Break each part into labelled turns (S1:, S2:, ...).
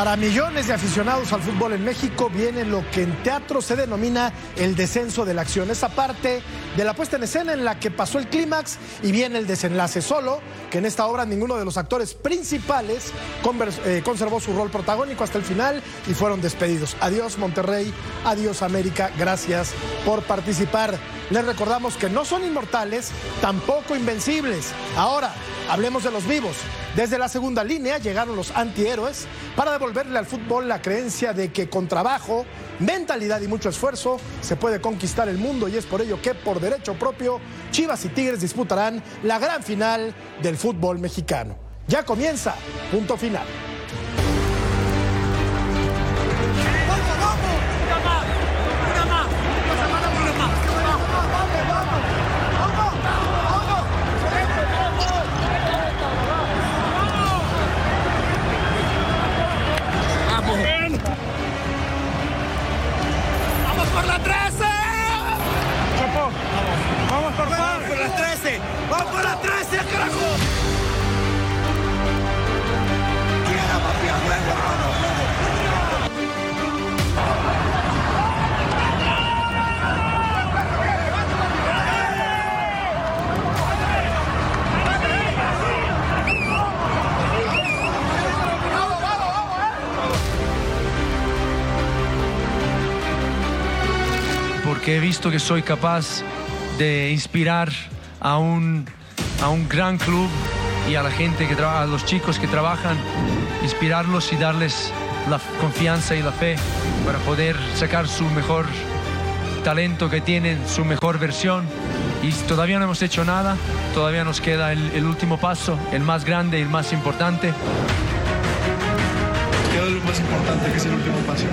S1: Para millones de aficionados al fútbol en México viene lo que en teatro se denomina el descenso de la acción. Esa parte de la puesta en escena en la que pasó el clímax y viene el desenlace solo, que en esta obra ninguno de los actores principales eh, conservó su rol protagónico hasta el final y fueron despedidos. Adiós Monterrey, adiós América, gracias por participar. Les recordamos que no son inmortales, tampoco invencibles. Ahora, hablemos de los vivos. Desde la segunda línea llegaron los antihéroes para devolverle al fútbol la creencia de que con trabajo, mentalidad y mucho esfuerzo se puede conquistar el mundo y es por ello que por derecho propio Chivas y Tigres disputarán la gran final del fútbol mexicano. Ya comienza, punto final.
S2: Visto que soy capaz de inspirar a un, a un gran club y a la gente que trabaja, a los chicos que trabajan, inspirarlos y darles la confianza y la fe para poder sacar su mejor talento que tienen, su mejor versión. Y todavía no hemos hecho nada, todavía nos queda el, último paso, el más grande y el más importante.
S3: Queda lo más importante, que es el último paso.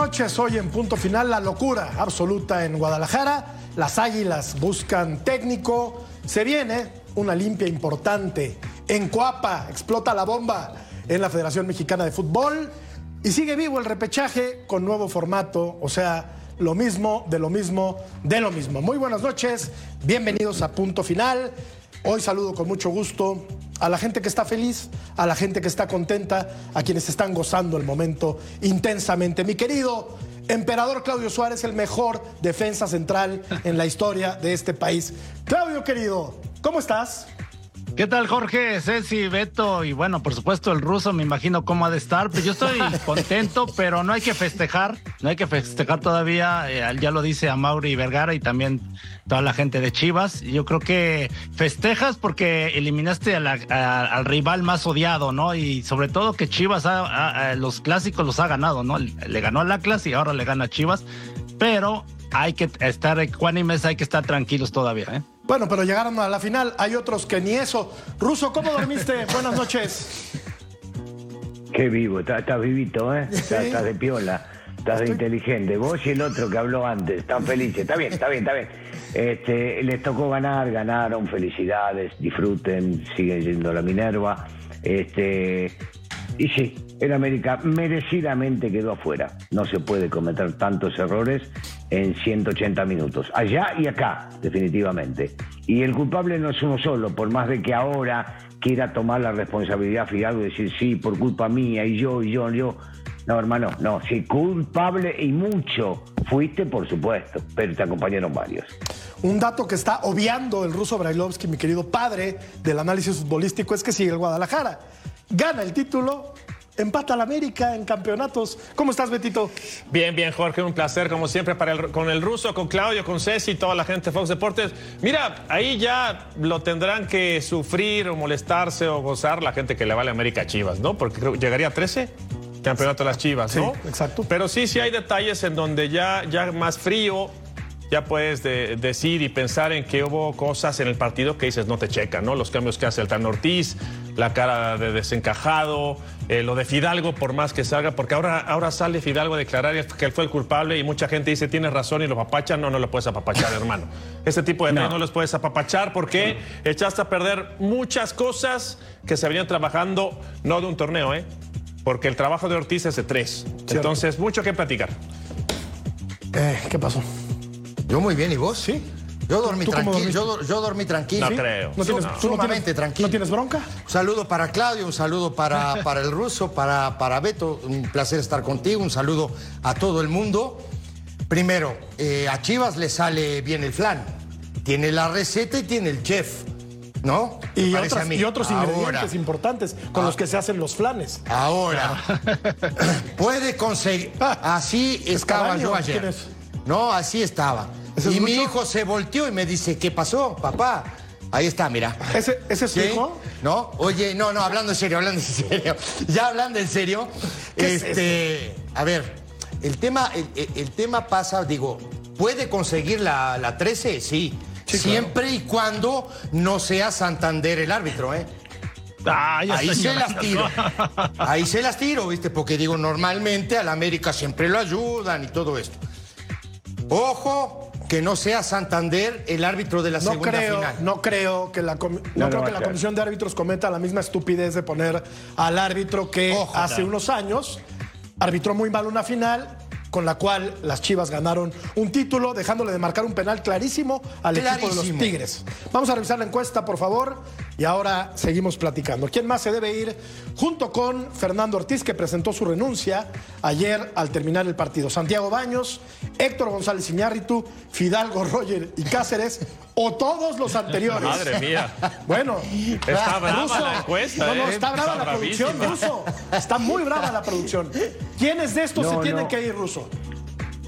S3: Noches, hoy en punto final la locura absoluta en Guadalajara. Las Águilas buscan técnico. Se viene una limpia importante. En Coapa explota la bomba en la Federación Mexicana de Fútbol. Y sigue vivo el repechaje con nuevo formato, o sea, lo mismo, de lo mismo, de lo mismo. Muy buenas noches, bienvenidos a punto final. Hoy saludo con mucho gusto a la gente que está feliz, a la gente que está contenta, a quienes están gozando el momento intensamente. Mi querido emperador Claudio Suárez, el mejor defensa central en la historia de este país. Claudio, querido, ¿cómo estás?
S4: ¿Qué tal, Jorge, Ceci, Beto? Y bueno, por supuesto, el ruso, me imagino cómo ha de estar. Pues yo estoy contento, pero no hay que festejar, no hay que festejar todavía. Eh, ya lo dice a Mauri Vergara y también toda la gente de Chivas. Yo creo que festejas porque eliminaste al rival más odiado, ¿no? Y sobre todo que Chivas, los clásicos los ha ganado, ¿no? Le ganó al Atlas y ahora le gana a Chivas. Pero hay que estar ecuánimes, hay que estar tranquilos todavía, ¿eh?
S1: Bueno, pero llegaron a la final. Hay otros que ni eso. Ruso, ¿cómo dormiste? Buenas noches.
S5: Qué vivo, estás, vivito, ¿eh? Estás, de piola, estás de inteligente. Vos y el otro que habló antes, están felices. Está bien, está bien, está bien. Este, les tocó ganar, ganaron, felicidades, disfruten, siguen yendo a la Minerva. Este, y sí, el América merecidamente quedó afuera. No se puede cometer tantos errores en 180 minutos. Allá y acá, definitivamente. Y el culpable no es uno solo, por más de que ahora quiera tomar la responsabilidad Fidalgo y decir, sí, por culpa mía, y yo, y yo, y yo. No, hermano, no, sí, culpable y mucho fuiste, por supuesto, pero te acompañaron varios.
S1: Un dato que está obviando el ruso Brailovsky, mi querido padre del análisis futbolístico, es que si el Guadalajara gana el título, empata al América en campeonatos. ¿Cómo estás, Betito?
S6: Bien, bien, Jorge, un placer, como siempre, para el, con el ruso, con Claudio, con Ceci, toda la gente de Fox Deportes. Mira, ahí ya lo tendrán que sufrir o molestarse o gozar la gente que le vale América Chivas, ¿no? Porque llegaría a 13 campeonato de las Chivas, ¿no?
S1: Sí, exacto.
S6: Pero sí, sí hay detalles en donde ya, ya más frío, ya puedes decir y pensar en que hubo cosas en el partido que dices no te checan, ¿no? Los cambios que hace el Tan Ortiz, la cara de desencajado, eh, lo de Fidalgo, por más que salga, porque ahora, ahora sale Fidalgo a declarar que él fue el culpable y mucha gente dice tienes razón y lo apapachan. No, no lo puedes apapachar, hermano. Este tipo de no. no los puedes apapachar porque echaste a perder muchas cosas que se venían trabajando, no de un torneo, ¿eh? Porque el trabajo de Ortiz es de tres. Entonces, mucho que platicar.
S1: Eh, ¿Qué pasó?
S7: Yo muy bien, ¿y vos?
S1: Sí.
S7: Yo dormí tranquilo. Yo, yo, dormí tranquilo.
S6: No creo.
S1: ¿No tienes,
S7: no,
S1: tú
S7: sumamente
S1: no tienes,
S7: tranquilo.
S1: ¿No tienes bronca?
S7: Un saludo para Claudio, un saludo para, para el ruso, para, para Beto. Un placer estar contigo. Un saludo a todo el mundo. Primero, eh, a Chivas le sale bien el flan. Tiene la receta y tiene el chef. ¿No?
S1: Y, otras, y otros ahora, ingredientes importantes con ah, los que se hacen los flanes.
S7: Ahora, puede conseguir. Así estaba yo ayer. No, así estaba. Y mi hijo se volteó y me dice, ¿qué pasó, papá? Ahí está, mira.
S1: ¿Ese, ese es su hijo?
S7: No, oye, no, no, hablando en serio, hablando en serio. Ya hablando en serio. Este, es a ver, el tema, el, el, tema pasa, digo, ¿puede conseguir la, la 13? Sí. sí Siempre claro. y cuando no sea Santander el árbitro, ¿eh?
S6: Ah,
S7: Ahí se las tiro. Ahí se las tiro, ¿viste? Porque digo, normalmente al América siempre lo ayudan y todo esto. Ojo, que no sea Santander el árbitro de la
S1: no
S7: segunda
S1: creo,
S7: final.
S1: No creo que la, no, no creo que la comisión de árbitros cometa la misma estupidez de poner al árbitro que Ojo, hace claro. unos años arbitró muy mal una final con la cual las Chivas ganaron un título, dejándole de marcar un penal clarísimo al clarísimo. equipo de los Tigres. Vamos a revisar la encuesta, por favor, y ahora seguimos platicando. ¿Quién más se debe ir junto con Fernando Ortiz, que presentó su renuncia ayer al terminar el partido? Santiago Baños, Héctor González Iñárritu, Fidalgo, Roger y Cáceres, o todos los anteriores.
S6: Madre mía.
S1: Bueno,
S6: está brava Ruso, la encuesta.
S1: No, no,
S6: ¿eh?
S1: está brava
S6: está
S1: la producción, Ruso. Está muy brava la producción. ¿Quiénes de estos
S5: No,
S1: se tienen
S5: no.
S1: que ir, Ruso?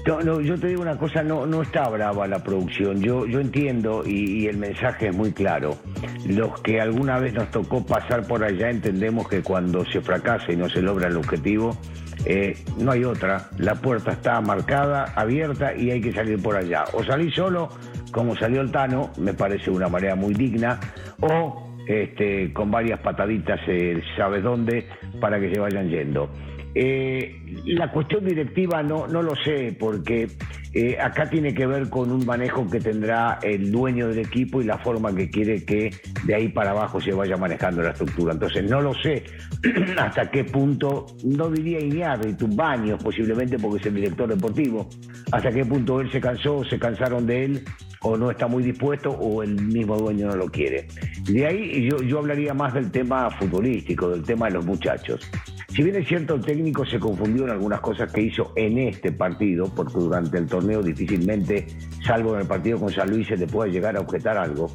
S5: No, no, yo te digo una cosa, no, no está brava la producción. Yo, yo entiendo y, el mensaje es muy claro. Los que alguna vez nos tocó pasar por allá entendemos que cuando se fracasa y no se logra el objetivo, eh, no hay otra. La puerta está marcada, abierta y hay que salir por allá. O salir solo, como salió el Tano, me parece una manera muy digna, o este, con varias pataditas, eh, sabes dónde, para que se vayan yendo. Eh, la cuestión directiva no, no lo sé, porque eh, acá tiene que ver con un manejo que tendrá el dueño del equipo y la forma que quiere que de ahí para abajo se vaya manejando la estructura. Entonces no lo sé hasta qué punto, no diría Iñárritu, Baños posiblemente porque es el director deportivo, hasta qué punto él se cansó, se cansaron de él o no está muy dispuesto o el mismo dueño no lo quiere. De ahí yo, yo hablaría más del tema futbolístico, del tema de los muchachos. Si bien es cierto, el técnico se confundió en algunas cosas que hizo en este partido, porque durante el torneo difícilmente, salvo en el partido con San Luis, se le puede llegar a objetar algo.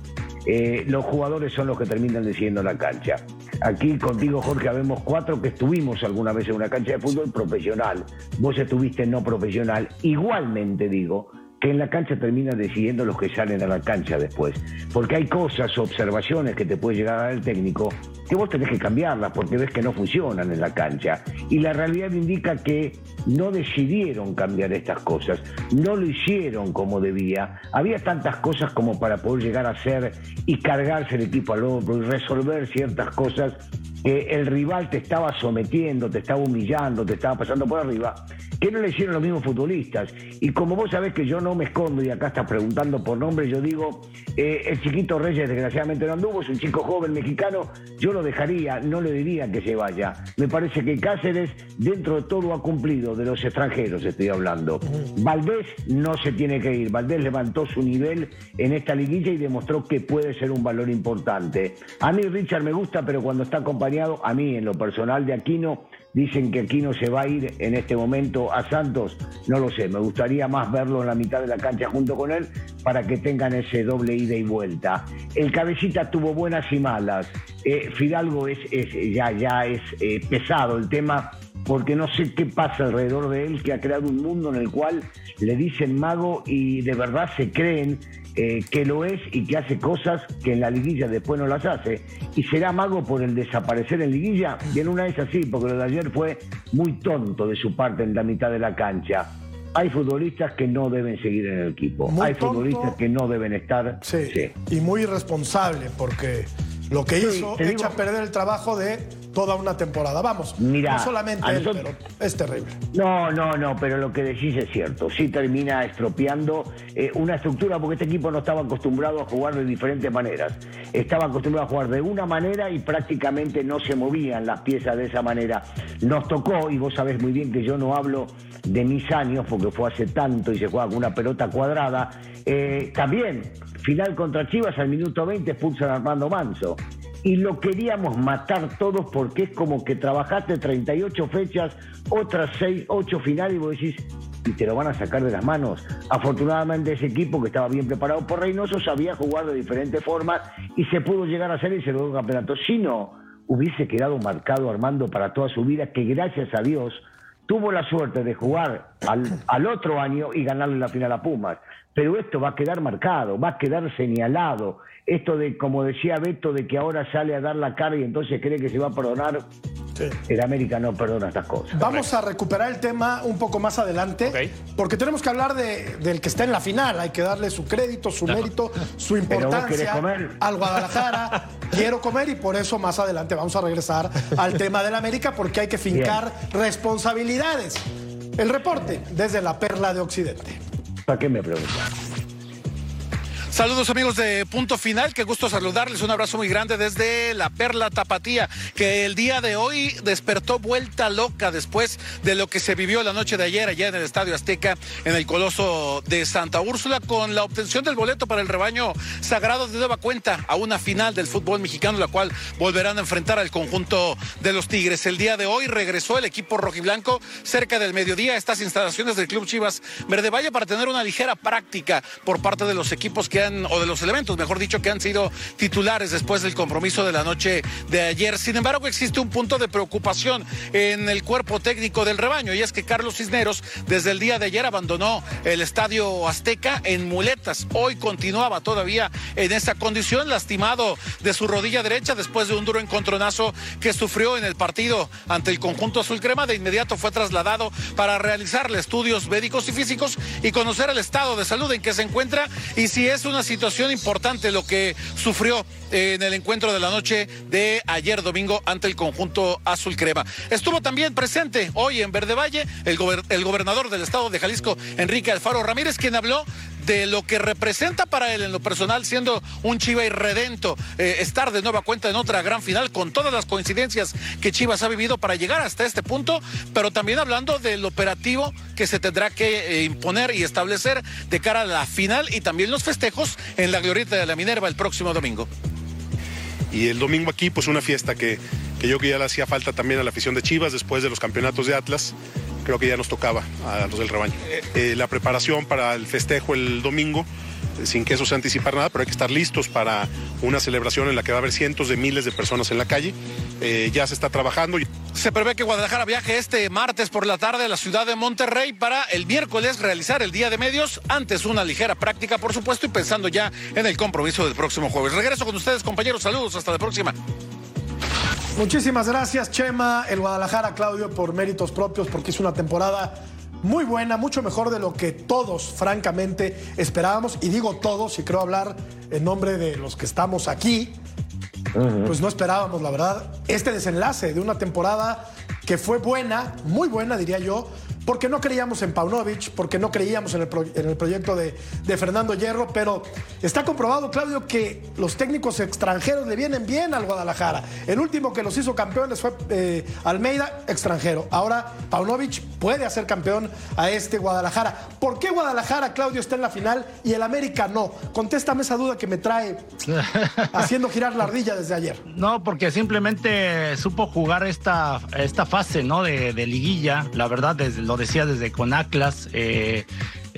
S5: Eh, los jugadores son los que terminan decidiendo la cancha. Aquí contigo, Jorge, habemos cuatro que estuvimos alguna vez en una cancha de fútbol profesional. Vos estuviste no profesional. Igualmente digo que en la cancha terminan decidiendo los que salen a la cancha después. Porque hay cosas, observaciones que te puede llegar a dar el técnico que vos tenés que cambiarlas porque ves que no funcionan en la cancha. Y la realidad indica que no decidieron cambiar estas cosas, no lo hicieron como debía. Había tantas cosas como para poder llegar a hacer y cargarse el equipo al hombro y resolver ciertas cosas el rival te estaba sometiendo, te estaba humillando, te estaba pasando por arriba, que no le hicieron los mismos futbolistas. Y como vos sabés que yo no me escondo y acá estás preguntando por nombre, yo digo, eh, el chiquito Reyes desgraciadamente no anduvo, es un chico joven mexicano, yo lo dejaría, no le diría que se vaya. Me parece que Cáceres dentro de todo ha cumplido, de los extranjeros estoy hablando. Valdés no se tiene que ir, Valdés levantó su nivel en esta liguilla y demostró que puede ser un valor importante. A mí Richard me gusta, pero cuando está acompañado, a mí en lo personal de Aquino, Dicen que Aquino se va a ir en este momento a Santos. No lo sé, me gustaría más verlo en la mitad de la cancha junto con él para que tengan ese doble ida y vuelta. El cabecita tuvo buenas y malas. Eh, Fidalgo es, ya, ya es eh, pesado el tema porque no sé qué pasa alrededor de él, que ha creado un mundo en el cual le dicen mago y de verdad se creen eh, que lo es y que hace cosas que en la liguilla después no las hace. Y será mago por el desaparecer en liguilla. Y en una es así, porque lo de ayer fue muy tonto de su parte en la mitad de la cancha. Hay futbolistas que no deben seguir en el equipo. Hay futbolistas que no deben estar.
S1: Sí, Y muy irresponsable, porque lo que hizo echa a perder el trabajo de toda una temporada. Vamos, Mira, no solamente él, pero es terrible.
S5: No, no, no, pero lo que decís es cierto. Sí termina estropeando eh, una estructura porque este equipo no estaba acostumbrado a jugar de diferentes maneras. Estaba acostumbrado a jugar de una manera y prácticamente no se movían las piezas de esa manera. Nos tocó, y vos sabés muy bien que yo no hablo de mis años porque fue hace tanto y se juega con una pelota cuadrada. Eh, también, final contra Chivas al minuto 20 expulsan a Armando Manso y lo queríamos matar todos porque es como que trabajaste 38 fechas, otras 6, 8 finales y vos decís, y te lo van a sacar de las manos. Afortunadamente ese equipo que estaba bien preparado por Reynoso sabía jugar de diferentes formas y se pudo llegar a hacer ese nuevo campeonato. Si no, hubiese quedado marcado Armando para toda su vida, que gracias a Dios tuvo la suerte de jugar al, al otro año y ganarle la final a Pumas. Pero esto va a quedar marcado, va a quedar señalado esto de, como decía Beto, de que ahora sale a dar la cara y entonces cree que se va a perdonar. El América no perdona estas cosas.
S1: Vamos a recuperar el tema un poco más adelante, porque tenemos que hablar de, del que está en la final. Hay que darle su crédito, su mérito, su importancia al Guadalajara. Quiero comer y por eso más adelante vamos a regresar al tema del América, porque hay que fincar responsabilidades. El reporte desde la Perla de Occidente.
S5: ¿Para qué me preguntas?
S8: Saludos amigos de Punto Final, qué gusto saludarles, un abrazo muy grande desde la Perla Tapatía, que el día de hoy despertó vuelta loca después de lo que se vivió la noche de ayer allá en el Estadio Azteca, en el Coloso de Santa Úrsula, con la obtención del boleto para el rebaño sagrado de nueva cuenta a una final del fútbol mexicano, la cual volverán a enfrentar al conjunto de los Tigres. El día de hoy regresó el equipo rojiblanco cerca del mediodía a estas instalaciones del Club Chivas Verde Valle para tener una ligera práctica por parte de los equipos que han o de los elementos, mejor dicho, que han sido titulares después del compromiso de la noche de ayer. Sin embargo, existe un punto de preocupación en el cuerpo técnico del rebaño y es que Carlos Cisneros desde el día de ayer abandonó el estadio Azteca en muletas. Hoy continuaba todavía en esa condición, lastimado de su rodilla derecha después de un duro encontronazo que sufrió en el partido ante el conjunto azul crema. De inmediato fue trasladado para realizarle estudios médicos y físicos y conocer el estado de salud en que se encuentra y si es una situación importante lo que sufrió en el encuentro de la noche de ayer domingo ante el conjunto azul crema. Estuvo también presente hoy en Verde Valle el, el gobernador del estado de Jalisco, Enrique Alfaro Ramírez, quien habló de lo que representa para él en lo personal, siendo un Chiva irredento, eh, estar de nueva cuenta en otra gran final con todas las coincidencias que Chivas ha vivido para llegar hasta este punto, pero también hablando del operativo que se tendrá que eh, imponer y establecer de cara a la final y también los festejos en la glorieta de la Minerva el próximo domingo.
S9: Y el domingo aquí, pues una fiesta que, que yo que ya le hacía falta también a la afición de Chivas después de los campeonatos de Atlas creo que ya nos tocaba a los del rebaño. Eh, la preparación para el festejo el domingo, eh, sin que eso se anticipar nada, pero hay que estar listos para una celebración en la que va a haber cientos de miles de personas en la calle. Eh, ya se está trabajando.
S8: Se prevé que Guadalajara viaje este martes por la tarde a la ciudad de Monterrey para el miércoles realizar el día de medios, antes una ligera práctica, por supuesto, y pensando ya en el compromiso del próximo jueves. Regreso con ustedes, compañeros. Saludos, hasta la próxima.
S1: Muchísimas gracias, Chema, el Guadalajara, Claudio, por méritos propios, porque es una temporada muy buena, mucho mejor de lo que todos, francamente, esperábamos. Y digo todos, y creo hablar en nombre de los que estamos aquí, pues no esperábamos, la verdad, este desenlace de una temporada que fue buena, muy buena, diría yo, porque no creíamos en Paunovic, porque no creíamos en el, en el proyecto de, de, Fernando Hierro, pero está comprobado, Claudio, que los técnicos extranjeros le vienen bien al Guadalajara. El último que los hizo campeones fue eh, Almeida, extranjero. Ahora Paunovic puede hacer campeón a este Guadalajara. ¿Por qué Guadalajara, Claudio, está en la final y el América no? Contéstame esa duda que me trae haciendo girar la ardilla desde ayer.
S4: No, porque simplemente supo jugar esta, esta fase ¿no? de, de liguilla, la verdad, desde, lo decía desde con Atlas. Eh,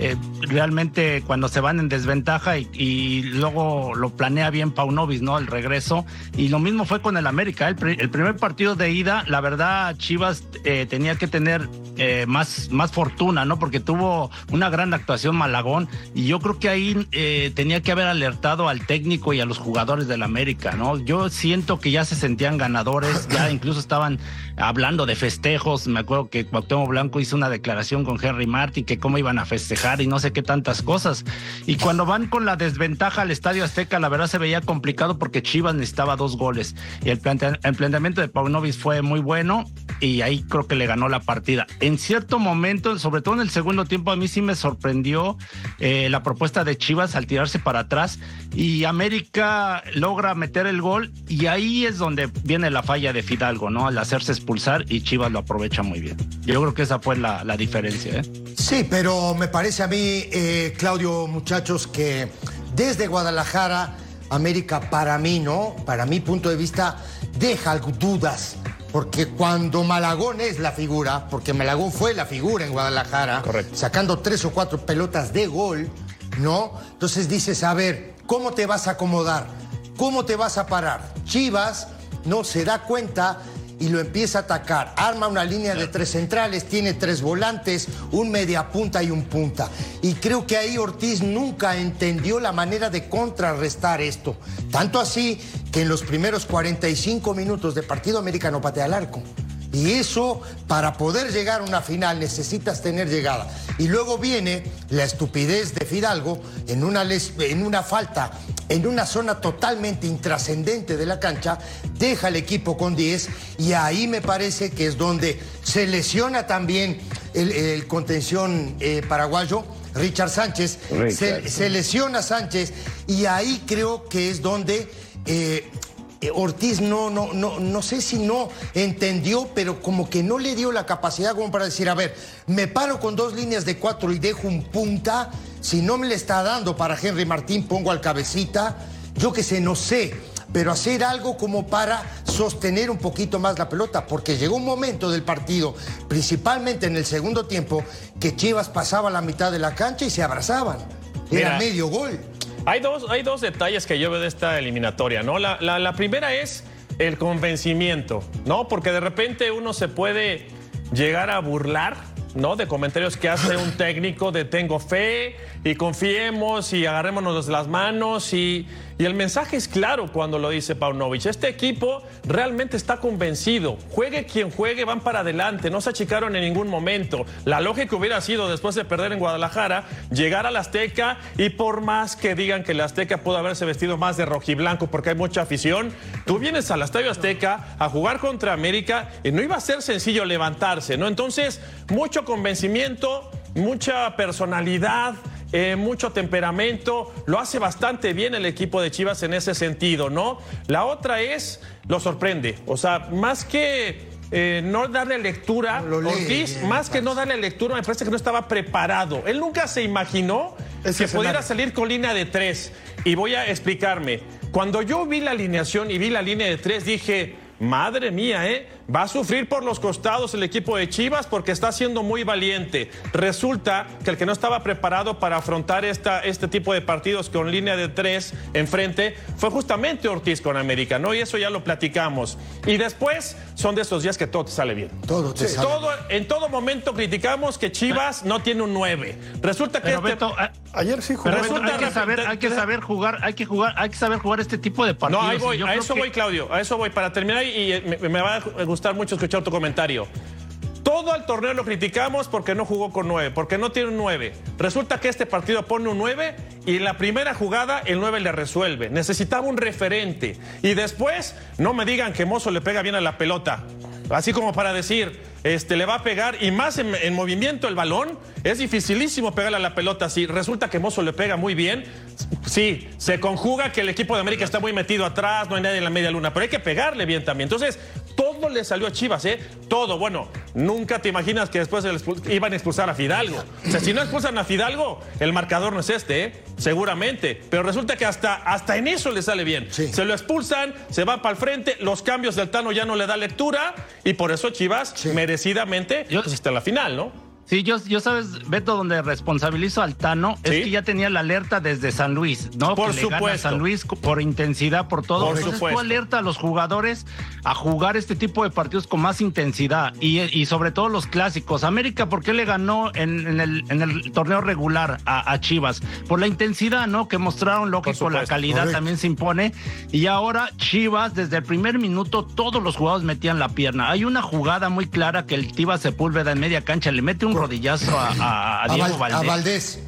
S4: eh, realmente cuando se van en desventaja y, luego lo planea bien Paunovis, ¿no? El regreso. Y lo mismo fue con el América. El, primer partido de ida, la verdad, Chivas eh, tenía que tener eh, más, más fortuna, ¿no? Porque tuvo una gran actuación Malagón y yo creo que ahí tenía que haber alertado al técnico y a los jugadores del América, ¿no? Yo siento que ya se sentían ganadores, ya incluso estaban hablando de festejos. Me acuerdo que Cuauhtémoc Blanco hizo una declaración con Henry Martin que cómo iban a festejar y no sé qué tantas cosas. Y cuando van con la desventaja al Estadio Azteca, la verdad se veía complicado porque Chivas necesitaba dos goles. Y el, planteamiento de Paunovis fue muy bueno y ahí creo que le ganó la partida. En cierto momento, sobre todo en el segundo tiempo, a mí sí me sorprendió eh, la propuesta de Chivas al tirarse para atrás y América logra meter el gol y ahí es donde viene la falla de Fidalgo, ¿no? Al hacerse expulsar y Chivas lo aprovecha muy bien. Yo creo que esa fue la, la diferencia. ¿eh?
S7: Sí, pero me parece a mí, eh, Claudio, muchachos, que desde Guadalajara, América, para mí, ¿no? Para mi punto de vista, deja dudas. Porque cuando Malagón es la figura, porque Malagón fue la figura en Guadalajara, sacando tres o cuatro pelotas de gol, ¿no? Entonces dices, a ver, ¿cómo te vas a acomodar? ¿Cómo te vas a parar? Chivas no se da cuenta y lo empieza a atacar. Arma una línea de tres centrales, tiene tres volantes, un media punta y un punta. Y creo que ahí Ortiz nunca entendió la manera de contrarrestar esto. Tanto así que en los primeros 45 minutos de partido americano patea al arco. Y eso, para poder llegar a una final, necesitas tener llegada. Y luego viene la estupidez de Fidalgo en una, en una falta, en una zona totalmente intrascendente de la cancha, deja el equipo con 10 y ahí me parece que es donde se lesiona también el, contención eh, paraguayo. Richard Sánchez, Se, lesiona Sánchez y ahí creo que es donde eh, eh, Ortiz no, no, no, no sé si no entendió, pero como que no le dio la capacidad como para decir, a ver, me paro con dos líneas de cuatro y dejo un punta, si no me le está dando para Henry Martín, pongo al cabecita, yo que sé, no sé, pero hacer algo como para sostener un poquito más la pelota, porque llegó un momento del partido, principalmente en el segundo tiempo, que Chivas pasaba la mitad de la cancha y se abrazaban. Era medio gol.
S6: Hay dos, hay dos detalles que yo veo de esta eliminatoria, ¿no? La, la, primera es el convencimiento, ¿no? Porque de repente uno se puede llegar a burlar ¿no? De comentarios que hace un técnico de tengo fe y confiemos y agarrémonos las manos y, y el mensaje es claro cuando lo dice Paunovic. Este equipo realmente está convencido. Juegue quien juegue, van para adelante. No se achicaron en ningún momento. La lógica hubiera sido, después de perder en Guadalajara, llegar al Azteca y por más que digan que el Azteca pudo haberse vestido más de rojiblanco porque hay mucha afición, tú vienes al Estadio Azteca a jugar contra América y no iba a ser sencillo levantarse, ¿no? Entonces, mucho convencimiento, mucha personalidad. Eh, mucho temperamento, lo hace bastante bien el equipo de Chivas en ese sentido, ¿no? La otra es, lo sorprende, o sea, más que eh, no darle lectura, Ortiz, más que no darle lectura, me parece que no estaba preparado. Él nunca se imaginó que pudiera salir con línea de tres. Y voy a explicarme. Cuando yo vi la alineación y vi la línea de tres, dije, madre mía, ¿eh? Va a sufrir por los costados el equipo de Chivas porque está siendo muy valiente. Resulta que el que no estaba preparado para afrontar esta, este tipo de partidos con línea de tres enfrente fue justamente Ortiz con América, ¿no? Y eso ya lo platicamos. Y después son de esos días que todo te sale bien.
S7: Todo te sale
S6: todo, En todo momento criticamos que Chivas no tiene un 9. Resulta que este...
S1: ayer sí jugó.
S4: Resulta hay que saber, hay que saber jugar, hay que jugar, hay que saber jugar este tipo de partidos.
S6: No, ahí voy, a eso voy, Claudio, a eso voy. Para terminar, y me, me va a gustar gustar mucho escuchar tu comentario. Todo el torneo lo criticamos porque no jugó con nueve, porque no tiene un nueve. Resulta que este partido pone un nueve y en la primera jugada el nueve le resuelve. Necesitaba un referente. Y después, no me digan que Mozo le pega bien a la pelota. Así como para decir, este, le va a pegar y más en, en movimiento el balón. Es dificilísimo pegarle a la pelota así. Resulta que Mozo le pega muy bien. Sí, se conjuga que el equipo de América está muy metido atrás, no hay nadie en la media luna, pero hay que pegarle bien también. Entonces, todo le salió a Chivas, ¿eh? Todo. Bueno, nunca te imaginas que después iban a expulsar a Fidalgo. O sea, si no expulsan a Fidalgo, el marcador no es este, ¿eh? Seguramente. Pero resulta que hasta, hasta en eso le sale bien. Se lo expulsan, se va para el frente, los cambios del Tano ya no le da lectura y por eso Chivas, merecidamente, pues está en la final, ¿no?
S4: Sí, yo, yo sabes, Beto, donde responsabilizo al Tano es que ya tenía la alerta desde San Luis, ¿no?
S6: Por
S4: que le gana
S6: supuesto.
S4: San Luis por intensidad, por todo.
S6: Por
S4: Entonces,
S6: supuesto.
S4: tú alerta a los jugadores a jugar este tipo de partidos con más intensidad y, y sobre todo los clásicos. América, ¿por qué le ganó en, en el, en el torneo regular a, a Chivas? Por la intensidad, ¿no? Que mostraron, lógico, la
S6: supuesto.
S4: calidad
S6: Correcto.
S4: también se impone. Y ahora Chivas, desde el primer minuto, todos los jugadores metían la pierna. Hay una jugada muy clara que el Tiva Sepúlveda en media cancha le mete un rodillazo a, a- a
S7: A,
S4: Diego
S7: Val- a
S4: Valdés.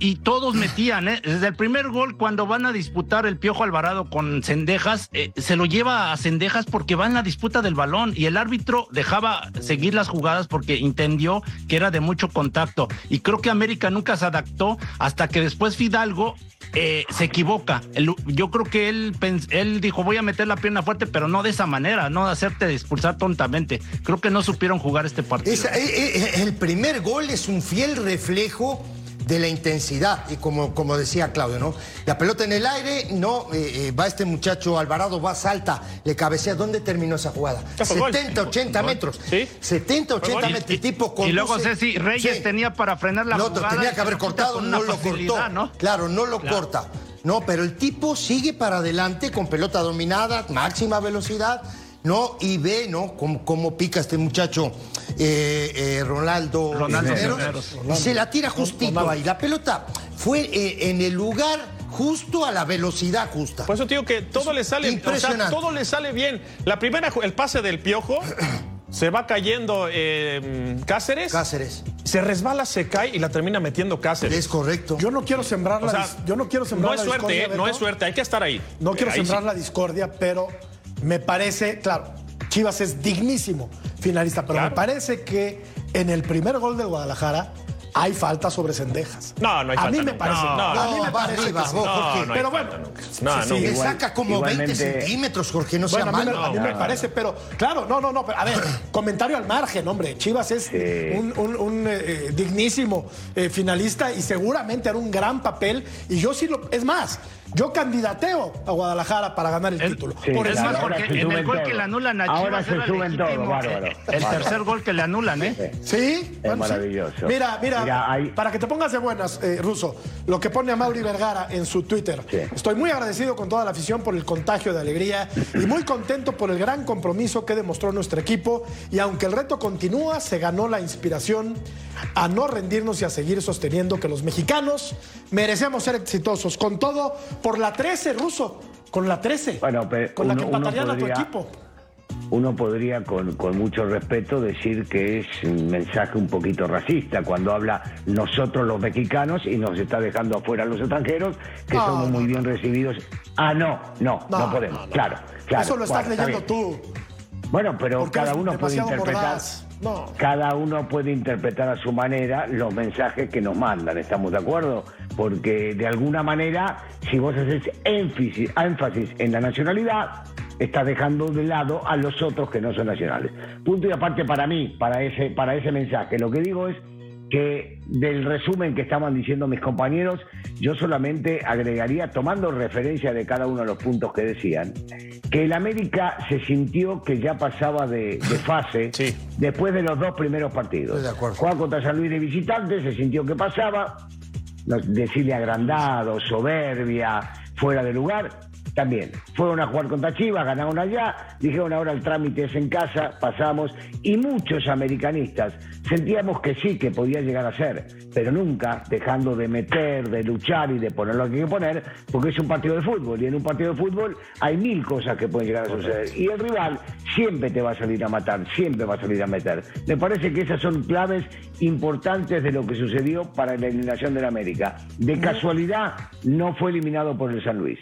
S4: Y todos metían, ¿eh? Desde el primer gol, cuando van a disputar el Piojo Alvarado con Cendejas, eh, se lo lleva a Cendejas porque va en la disputa del balón y el árbitro dejaba seguir las jugadas porque entendió que era de mucho contacto. Y creo que América nunca se adaptó hasta que después Fidalgo eh, se equivoca. Yo creo que él, él dijo, voy a meter la pierna fuerte, pero no de esa manera, no de hacerte expulsar tontamente. Creo que no supieron jugar este partido.
S7: Eh, eh, el primer gol es un fiel reflejo de la intensidad y como, como decía Claudio, ¿no? La pelota en el aire, no, eh, eh, va este muchacho Alvarado, va, salta, le cabecea. ¿Dónde terminó esa jugada?
S6: Ya fue gol.
S7: 70, 80 metros. 70, 80
S4: Y-
S7: metros.
S4: y-
S7: El tipo
S4: y
S7: conduce.
S4: luego Ceci Reyes
S7: Sí.
S4: tenía para frenar la
S7: No,
S4: jugada.
S7: tenía
S4: y
S7: que haber cortado, no lo cortó.
S4: ¿no?
S7: Claro, no lo
S4: Claro.
S7: corta. No, pero el tipo sigue para adelante con pelota dominada, máxima velocidad, ¿no? Y ve, ¿no? Cómo, cómo pica este muchacho eh, eh, Ronaldo,
S4: Ronaldo
S7: Cisneros,
S4: Cisneros.
S7: Y se la tira justito ahí. La pelota fue eh, en el lugar justo a la velocidad justa.
S6: Por eso te digo que todo le sale, o sea, todo le sale bien. La primera, el pase del piojo, se va cayendo eh, Cáceres.
S7: Cáceres.
S6: Se resbala, se cae y la termina metiendo Cáceres.
S7: Es correcto.
S1: Yo no quiero sembrar
S6: O
S1: la
S6: sea,
S1: yo no quiero sembrar
S6: no es
S1: la
S6: suerte,
S1: discordia,
S6: eh, no es suerte, hay que estar ahí.
S1: No quiero
S6: Ahí
S1: sembrar
S6: sí.
S1: la discordia, pero me parece, claro, Chivas es dignísimo finalista, pero
S6: Claro.
S1: me parece que en el primer gol de Guadalajara hay falta sobre Cendejas.
S6: No, no hay
S1: A
S6: falta
S1: mí me parece.
S6: No,
S1: a mí
S7: no,
S1: me parece
S7: arriba, vos,
S6: No,
S7: Jorge.
S6: no
S1: pero
S6: falta
S1: bueno,
S6: No,
S1: sí,
S6: no.
S1: sí.
S5: Igual-
S7: saca como 20
S5: igualmente-
S7: centímetros, Jorge, no
S1: Bueno,
S7: sea
S1: a mí, me,
S7: malo.
S1: a mí me parece, pero claro, no, no, no, pero, a ver, comentario al margen, hombre. Chivas es un, un- un, eh, dignísimo eh, finalista y seguramente hará un gran papel. Y yo sí lo, es más, yo candidateo a Guadalajara para ganar el
S4: El-
S1: título.
S5: Sí,
S1: Por
S4: Es
S1: eso-
S5: claro,
S4: más,
S5: ahora
S4: porque
S5: se
S4: en el gol que
S5: todo.
S4: le anulan a
S5: Ahora
S4: Chivas
S5: se
S4: era
S5: suben todo, bárbaro.
S4: Eh, El tercer gol que le anulan, ¿eh?
S1: Sí,
S5: Es maravilloso.
S1: Mira, mira,
S5: Mira, hay-
S1: para que te pongas de buenas, eh, Ruso, lo que pone a Mauri Vergara en su Twitter.
S5: Sí.
S1: Estoy muy agradecido con toda la afición por el contagio de alegría y muy contento por el gran compromiso que demostró nuestro equipo. Y aunque el reto continúa, se ganó la inspiración a no rendirnos y a seguir sosteniendo que los mexicanos merecemos ser exitosos. Con todo, por la 13, Ruso, con la 13.
S5: Bueno, pero
S1: con la que empatarían a tu equipo.
S5: Uno podría, con, con mucho respeto, decir que es un mensaje un poquito racista cuando habla nosotros los mexicanos y nos está dejando afuera los extranjeros, que
S1: No,
S5: somos muy bien recibidos. Ah, no, no, no, podemos. Claro, claro.
S1: Eso lo estás
S5: Bueno,
S1: leyendo tú.
S5: Bueno, pero
S1: Porque
S5: cada uno puede interpretar.
S1: mordaz. No.
S5: Cada uno puede interpretar a su manera los mensajes que nos mandan, ¿estamos de acuerdo? Porque de alguna manera, si vos haces énfasis, énfasis en la nacionalidad, estás dejando de lado a los otros que no son nacionales. Punto y aparte para mí, para ese, para ese mensaje, lo que digo es que del resumen que estaban diciendo mis compañeros, yo solamente agregaría, tomando referencia de cada uno de los puntos que decían, que el América se sintió que ya pasaba de, de fase
S6: Sí.
S5: después de los dos primeros partidos.
S7: Estoy de acuerdo.
S5: Juega contra San Luis de visitante, se sintió que pasaba, no- decirle agrandado, soberbia, fuera de lugar. También fueron a jugar contra Chivas, ganaron allá, dijeron ahora el trámite es en casa, pasamos, y muchos americanistas sentíamos que sí, que podía llegar a ser, pero nunca dejando de meter, de luchar y de poner lo que hay que poner, porque es un partido de fútbol, y en un partido de fútbol hay mil cosas que pueden llegar a suceder, y el rival siempre te va a salir a matar, siempre va a salir a meter. Me parece que esas son claves importantes de lo que sucedió para la eliminación del América. De casualidad, no fue eliminado por el San Luis.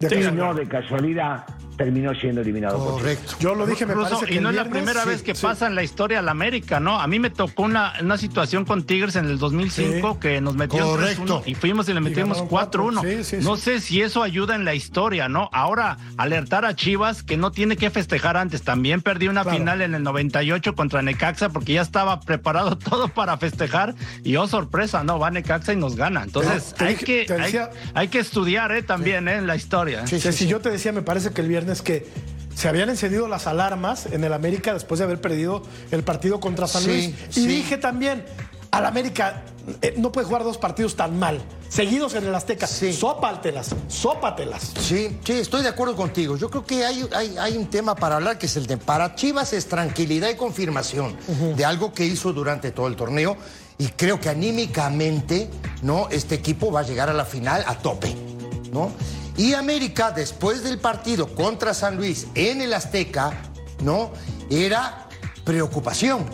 S5: No de casualidad terminó siendo eliminado.
S7: Correcto.
S1: Yo lo dije, me parece que
S4: y no es la primera
S1: sí,
S4: vez que
S1: sí.
S4: pasa en la historia de la América, ¿no? A mí me tocó una, una situación con Tigres en el 2005
S1: Sí.
S4: que nos metieron
S7: Correcto.
S4: 3-1 y fuimos y le metimos
S1: ganaron cuatro.
S4: 4-1.
S1: Sí, sí,
S4: no sé si eso ayuda en la historia, ¿no? Ahora, alertar a Chivas que no tiene que festejar antes. También perdí una
S1: Claro.
S4: final en el 98 contra Necaxa porque ya estaba preparado todo para festejar y oh sorpresa, no, va Necaxa y nos gana. Entonces,
S1: Te
S4: hay,
S1: dije-
S4: que,
S1: te
S4: hay,
S1: decía-
S4: hay que estudiar ¿eh? también ¿eh? en la historia. ¿eh?
S7: Sí, sí.
S1: yo te decía, me parece que el viernes que se habían encendido las alarmas en el América después de haber perdido el partido contra San
S7: Sí,
S1: Luis. Y
S7: sí.
S1: dije también, al América eh, no puede jugar dos partidos tan mal, seguidos en el Azteca.
S7: Sí.
S1: Sópatelas, sópatelas.
S7: Sí, sí, estoy de acuerdo contigo. Yo creo que hay, hay, hay un tema para hablar que es el de para Chivas es tranquilidad y confirmación de algo que hizo durante todo el torneo y creo que anímicamente, ¿no? Este equipo va a llegar a la final a tope, ¿no? Y América después del partido contra San Luis en el Azteca, ¿no? Era preocupación,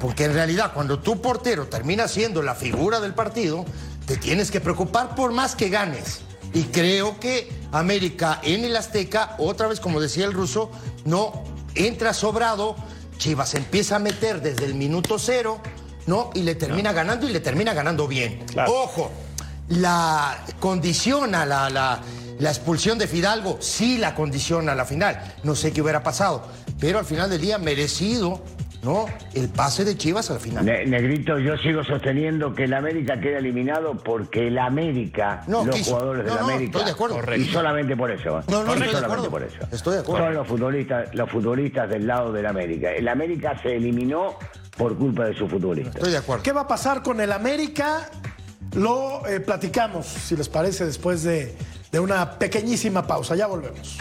S7: porque en realidad cuando tu portero termina siendo la figura del partido, te tienes que preocupar por más que ganes. Y creo que América en el Azteca, otra vez como decía el ruso, no entra sobrado, Chivas empieza a meter desde el minuto cero, ¿no? Y le termina ganando y le termina ganando bien.
S6: Claro.
S7: Ojo, la condiciona la, la, la expulsión de Fidalgo, sí la condiciona a la final. No sé qué hubiera pasado, pero al final del día merecido, ¿no? El pase de Chivas al final.
S5: Ne- Negrito, yo sigo sosteniendo que el América queda eliminado porque el América,
S7: No,
S5: los
S7: quiso.
S5: jugadores
S7: No,
S5: del
S7: no,
S5: América,
S7: estoy de acuerdo.
S5: y solamente por eso, ¿eh?
S7: No, no,
S5: Y
S7: estoy de
S5: solamente
S7: acuerdo.
S5: por eso.
S7: Estoy de acuerdo.
S5: Son los futbolistas, los futbolistas del lado del América. El América se eliminó por culpa de sus futbolistas.
S7: Estoy de acuerdo.
S1: ¿Qué va a pasar con el América? Lo eh, platicamos, si les parece, después de, de una pequeñísima pausa. Ya volvemos.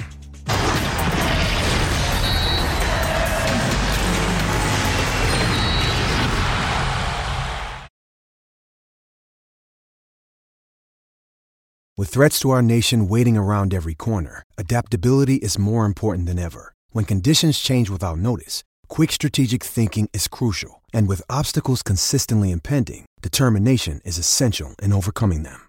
S10: With threats to our nation waiting around every corner, adaptability is more important than ever. When conditions change without notice, quick strategic thinking is crucial. And with obstacles consistently impending, determination is essential in overcoming them.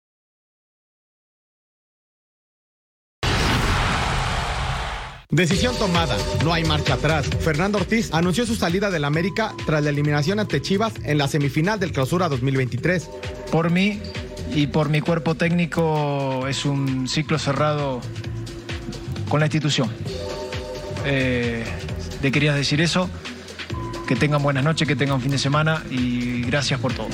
S11: Decisión tomada, no hay marcha atrás. Fernando Ortiz anunció su salida del América tras la eliminación ante Chivas en la semifinal del Clausura 2023.
S12: Por mí y por mi cuerpo técnico es un ciclo cerrado con la institución. Eh, le quería decir eso, que tengan buenas noches, que tengan un fin de semana y gracias por todo.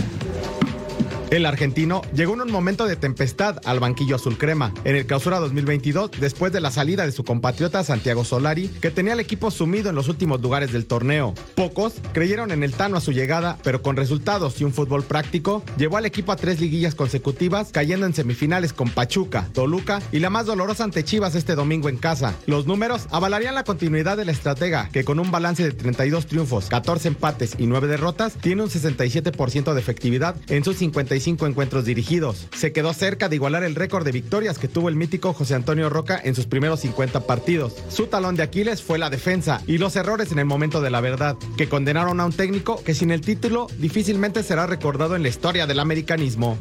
S11: El argentino llegó en un momento de tempestad al banquillo azul crema en el clausura 2022 después de la salida de su compatriota Santiago Solari, que tenía al equipo sumido en los últimos lugares del torneo. Pocos creyeron en el Tano a su llegada, pero con resultados y un fútbol práctico, llevó al equipo a tres liguillas consecutivas, cayendo en semifinales con Pachuca, Toluca y la más dolorosa ante Chivas este domingo en casa. Los números avalarían la continuidad del estratega, que con un balance de 32 triunfos, 14 empates y 9 derrotas, tiene un 67% de efectividad en sus 55 encuentros dirigidos. Se quedó cerca de igualar el récord de victorias que tuvo el mítico José Antonio Roca en sus primeros 50 partidos. Su talón de Aquiles fue la defensa y los errores en el momento de la verdad, que condenaron a un técnico que sin el título difícilmente será recordado en la historia del americanismo.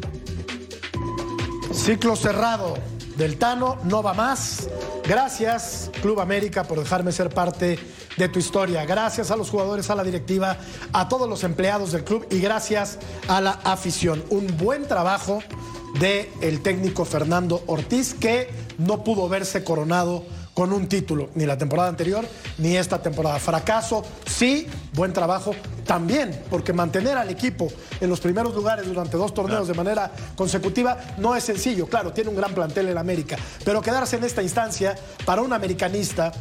S1: Ciclo cerrado del Tano, no va más. Gracias, Club América, por dejarme ser parte de tu historia. Gracias a los jugadores, a la directiva, a todos los empleados del club y gracias a la afición. Un buen trabajo del el técnico Fernando Ortiz, que no pudo verse coronado con un título, ni la temporada anterior, ni esta temporada. Fracaso, sí, buen trabajo también, porque mantener al equipo en los primeros lugares durante dos torneos de manera consecutiva no es sencillo. Claro, tiene un gran plantel en América, pero quedarse en esta instancia para un americanista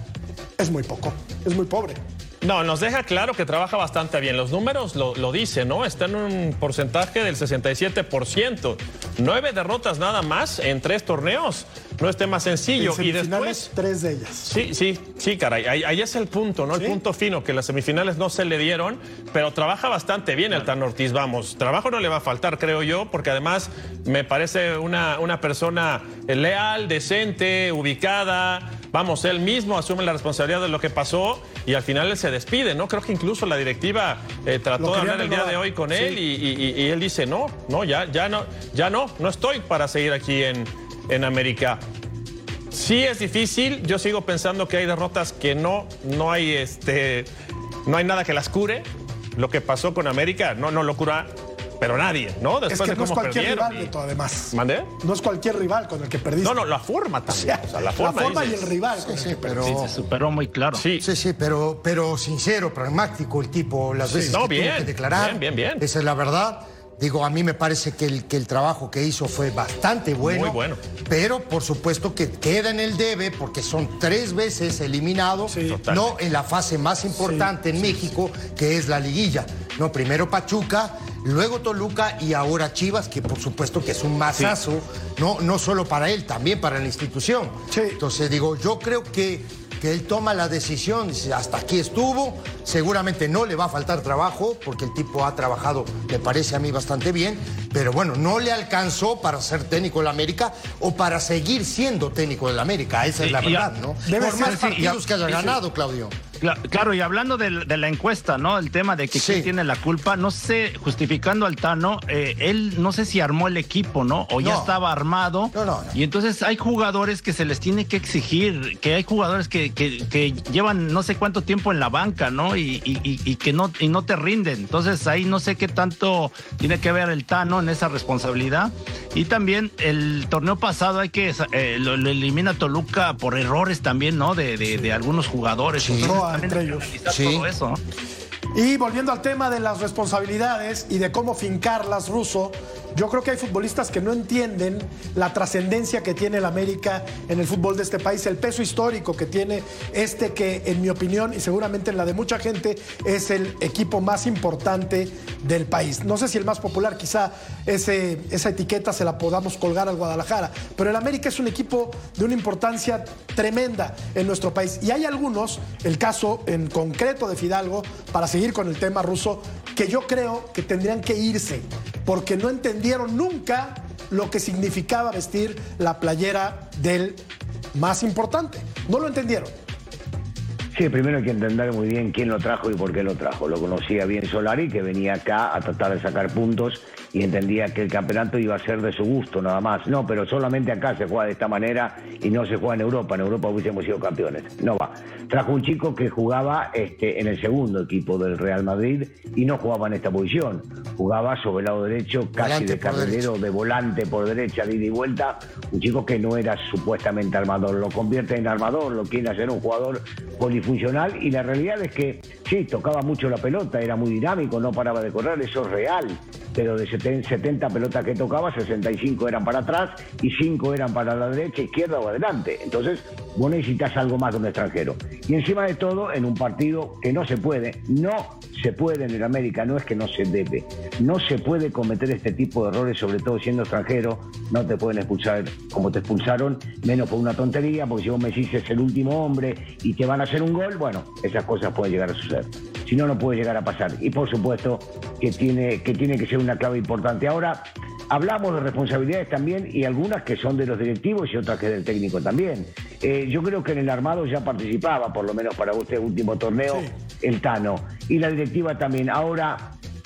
S1: es muy poco, es muy pobre.
S6: No, nos deja claro que trabaja bastante bien. Los números lo, lo dicen, ¿no? Está en un porcentaje del 67%. Nueve derrotas nada más en tres torneos. no es tema sencillo. y después.
S1: Tres de ellas.
S6: Sí, sí, sí, caray. Ahí, es el punto, ¿no? El punto fino, que las semifinales no se le dieron, pero trabaja bastante bien el Tan Ortiz. Vamos, trabajo no le va a faltar, creo yo, porque además me parece una, una persona leal, decente, ubicada. Vamos, él mismo asume la responsabilidad de lo que pasó y al final él se despide, ¿no? Creo que incluso la directiva eh, trató de hablar el día de hoy con él y, él dice, no, no, ya, ya no, ya no, no estoy para seguir aquí en, en América. Sí es difícil, yo sigo pensando que hay derrotas que no, no hay este, no hay nada que las cure. Lo que pasó con América no, no lo cura pero nadie, ¿no?
S1: Después es que de no es cualquier rival, además.
S6: ¿Mandé?
S1: No es cualquier rival con el que perdiste.
S6: No, no, la forma también. O sea, la forma,
S1: y el rival.
S7: Sí, sí, pero...
S4: se superó muy claro.
S7: Sí, sí, sí pero, pero sincero, pragmático el tipo, las veces
S6: no,
S7: que
S6: bien,
S7: tuvo que declarar.
S6: Bien, bien, bien.
S7: Esa es la verdad. Digo, a mí me parece que el, que el trabajo que hizo fue bastante bueno.
S6: Muy bueno.
S7: Pero por supuesto que queda en el debe porque son tres veces eliminados, no en la fase más importante en México, que es la liguilla. No, primero Pachuca, luego Toluca y ahora Chivas, que por supuesto que es un masazo, no, no solo para él, también para la institución. Entonces digo, yo creo que que él toma la decisión, dice, hasta aquí estuvo, seguramente no le va a faltar trabajo, porque el tipo ha trabajado, me parece a mí, bastante bien, pero bueno, no le alcanzó para ser técnico de la América o para seguir siendo técnico de la América, esa es la verdad, ¿no? Por más partidos que haya ganado, Claudio.
S4: Claro, y hablando de, la encuesta, ¿no? El tema de que quién tiene la culpa, no sé, justificando al Tano, eh, él no sé si armó el equipo, ¿no? O ya estaba armado.
S7: No, no,
S4: Y entonces hay jugadores que se les tiene que exigir, que hay jugadores que, que, llevan no sé cuánto tiempo en la banca, ¿no? Y, y, que no, y no te rinden. Entonces ahí no sé qué tanto tiene que ver el Tano esa responsabilidad. Y también el torneo pasado hay que eh, lo, elimina Toluca por errores también, ¿no? De, de, algunos jugadores
S1: entre ellos. Y volviendo al tema de las responsabilidades y de cómo fincarlas, Ruso, yo creo que hay futbolistas que no entienden la trascendencia que tiene el América en el fútbol de este país, el peso histórico que tiene este que, en mi opinión, y seguramente en la de mucha gente, es el equipo más importante del país. No sé si el más popular, quizá esa etiqueta se la podamos colgar al Guadalajara, pero el América es un equipo de una importancia tremenda en nuestro país. Y hay algunos, el caso en concreto de Fidalgo, para seguir con el tema ruso, que yo creo que tendrían que irse, porque no entendieron nunca lo que significaba vestir la playera del más importante. No lo entendieron.
S5: Sí, primero hay que entender muy bien quién lo trajo y por qué lo trajo. Lo conocía bien Solari, que venía acá a tratar de sacar puntos y entendía que el campeonato iba a ser de su gusto nada más. No, pero solamente acá se juega de esta manera y no se juega en Europa. En Europa hubiésemos sido campeones. No va. Trajo un chico que jugaba este, en el segundo equipo del Real Madrid y no jugaba en esta posición. Jugaba sobre el lado derecho, casi de carrilero, de volante por derecha, de ida y vuelta. Un chico que no era supuestamente armador. Lo convierte en armador, lo quiere hacer un jugador polifuncional y la realidad es que sí, tocaba mucho la pelota, era muy dinámico, no paraba de correr, eso es real pero de 70 pelotas que tocaba, 65 eran para atrás y 5 eran para la derecha, izquierda o adelante. Entonces, vos necesitas algo más de un extranjero. Y encima de todo, en un partido que no se puede, no se puede en el América, no es que no se debe, no se puede cometer este tipo de errores, sobre todo siendo extranjero, no te pueden expulsar como te expulsaron, menos por una tontería, porque si vos me decís es el último hombre y te van a hacer un gol, bueno, esas cosas pueden llegar a suceder. Si no, no puede llegar a pasar. Y por supuesto que tiene que, tiene que ser una clave importante. Ahora, hablamos de responsabilidades también y algunas que son de los directivos y otras que del técnico también. Eh, yo creo que en el armado ya participaba, por lo menos para este último torneo, el Tano. Y la directiva también. Ahora,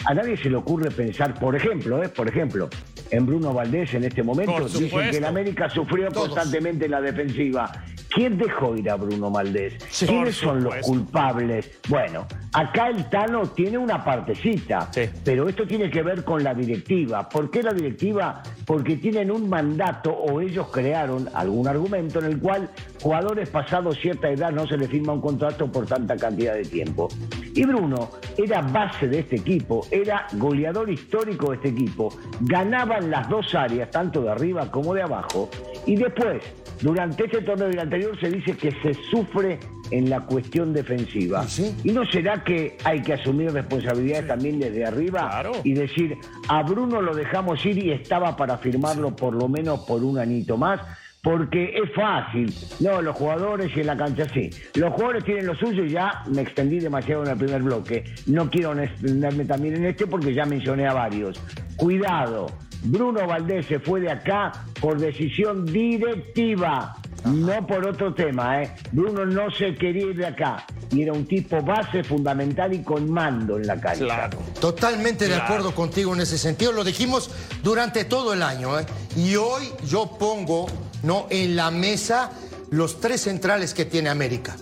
S5: a nadie se le ocurre pensar, por ejemplo, ¿eh? por ejemplo, en Bruno Valdés en este momento. Dicen que el América sufrió constantemente en la defensiva. ¿Quién dejó ir a Bruno Valdés? ¿Quiénes son los culpables? Bueno, acá el Tano tiene una partecita, pero esto tiene que ver con la directiva. ¿Por qué la directiva? Porque tienen un mandato o ellos crearon algún argumento en el cual jugadores pasados cierta edad no se les firma un contrato por tanta cantidad de tiempo. Y Bruno era base de este equipo, era goleador histórico de este equipo, ganaba en las dos áreas, tanto de arriba como de abajo, y después, durante este torneo y el anterior, se dice que se sufre en la cuestión defensiva. ¿Y no será que hay que asumir responsabilidades también desde arriba y decir, a Bruno lo dejamos ir y estaba para firmarlo por lo menos por un anito más? porque es fácil. No, los jugadores y en la cancha sí. Los jugadores tienen lo suyo y ya me extendí demasiado en el primer bloque. No quiero extenderme también en este porque ya mencioné a varios. Cuidado, Bruno Valdés se fue de acá por decisión directiva, no por otro tema. ¿eh? Bruno no se quería ir de acá y era un tipo base fundamental y con mando en la cancha.
S7: Claro. Totalmente de acuerdo contigo en ese sentido. Lo dijimos durante todo el año. ¿eh? Y hoy yo pongo ¿no? en la mesa los tres centrales que tiene América.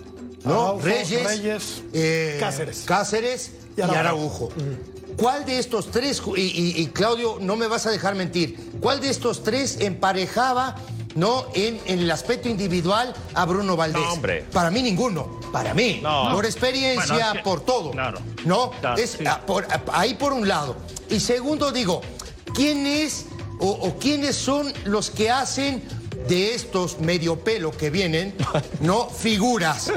S7: ¿no?
S1: Araujo, Reyes,
S7: eh,
S1: Cáceres.
S7: Cáceres y
S1: Y
S7: Araujo.
S1: Araujo.
S7: ¿Cuál de estos tres, y, y- y, Claudio, no me vas a dejar mentir, cuál de estos tres emparejaba ¿no? en, en el aspecto individual a Bruno Valdés?
S6: No, hombre.
S7: Para mí ninguno, para mí.
S6: No.
S7: Por experiencia,
S4: Bueno, es que-
S7: por todo.
S4: claro.
S7: ¿No?
S4: Claro,
S7: es,
S4: sí.
S7: ah, por- ah, ahí por un lado. Y segundo, digo, ¿quién es o, o quiénes son los que hacen de estos medio pelo que vienen, no figuras,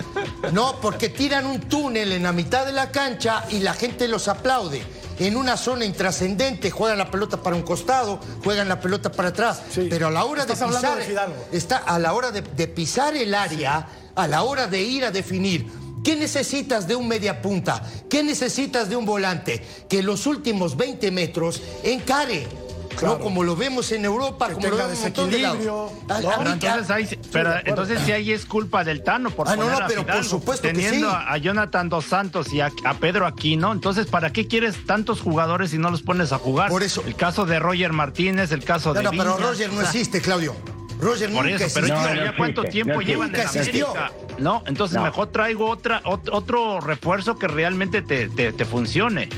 S7: no porque tiran un túnel en la mitad de la cancha y la gente los aplaude. En una zona intrascendente juegan la pelota para un costado, juegan la pelota para atrás,
S1: Sí.
S7: pero a la hora de
S1: Estás
S7: pisar,
S1: de
S7: está a la hora de, de pisar el área, a la hora de ir a definir. ¿Qué necesitas de un media punta? ¿Qué necesitas de un volante? Que los últimos 20 metros encare.
S1: Claro.
S7: No como lo vemos en Europa,
S1: Que
S7: como lo vemos en de
S1: desequilibrio, ¿no?
S7: a
S4: Pero entonces ahí, pero entonces sí ahí es culpa del Tano por
S7: Ah, no,
S4: poner
S7: no,
S4: a
S7: pero por supuesto que
S4: teniendo
S7: sí.
S4: a Jonathan dos Santos y a, a Pedro Aquino, entonces ¿para qué quieres tantos jugadores si no los pones a jugar?
S7: Por eso.
S4: El caso de Roger Martínez, el caso
S7: No,
S4: de
S7: no, pero Roger no
S4: o sea,
S7: existe, Claudio. Roger
S4: Por
S7: nunca
S4: eso, pero.
S5: No, no
S4: ya cuánto
S5: existe,
S4: tiempo
S5: no
S4: llevan en América. No, entonces
S5: No.
S4: mejor traigo otra ot- otro refuerzo que realmente te, te- te funcione.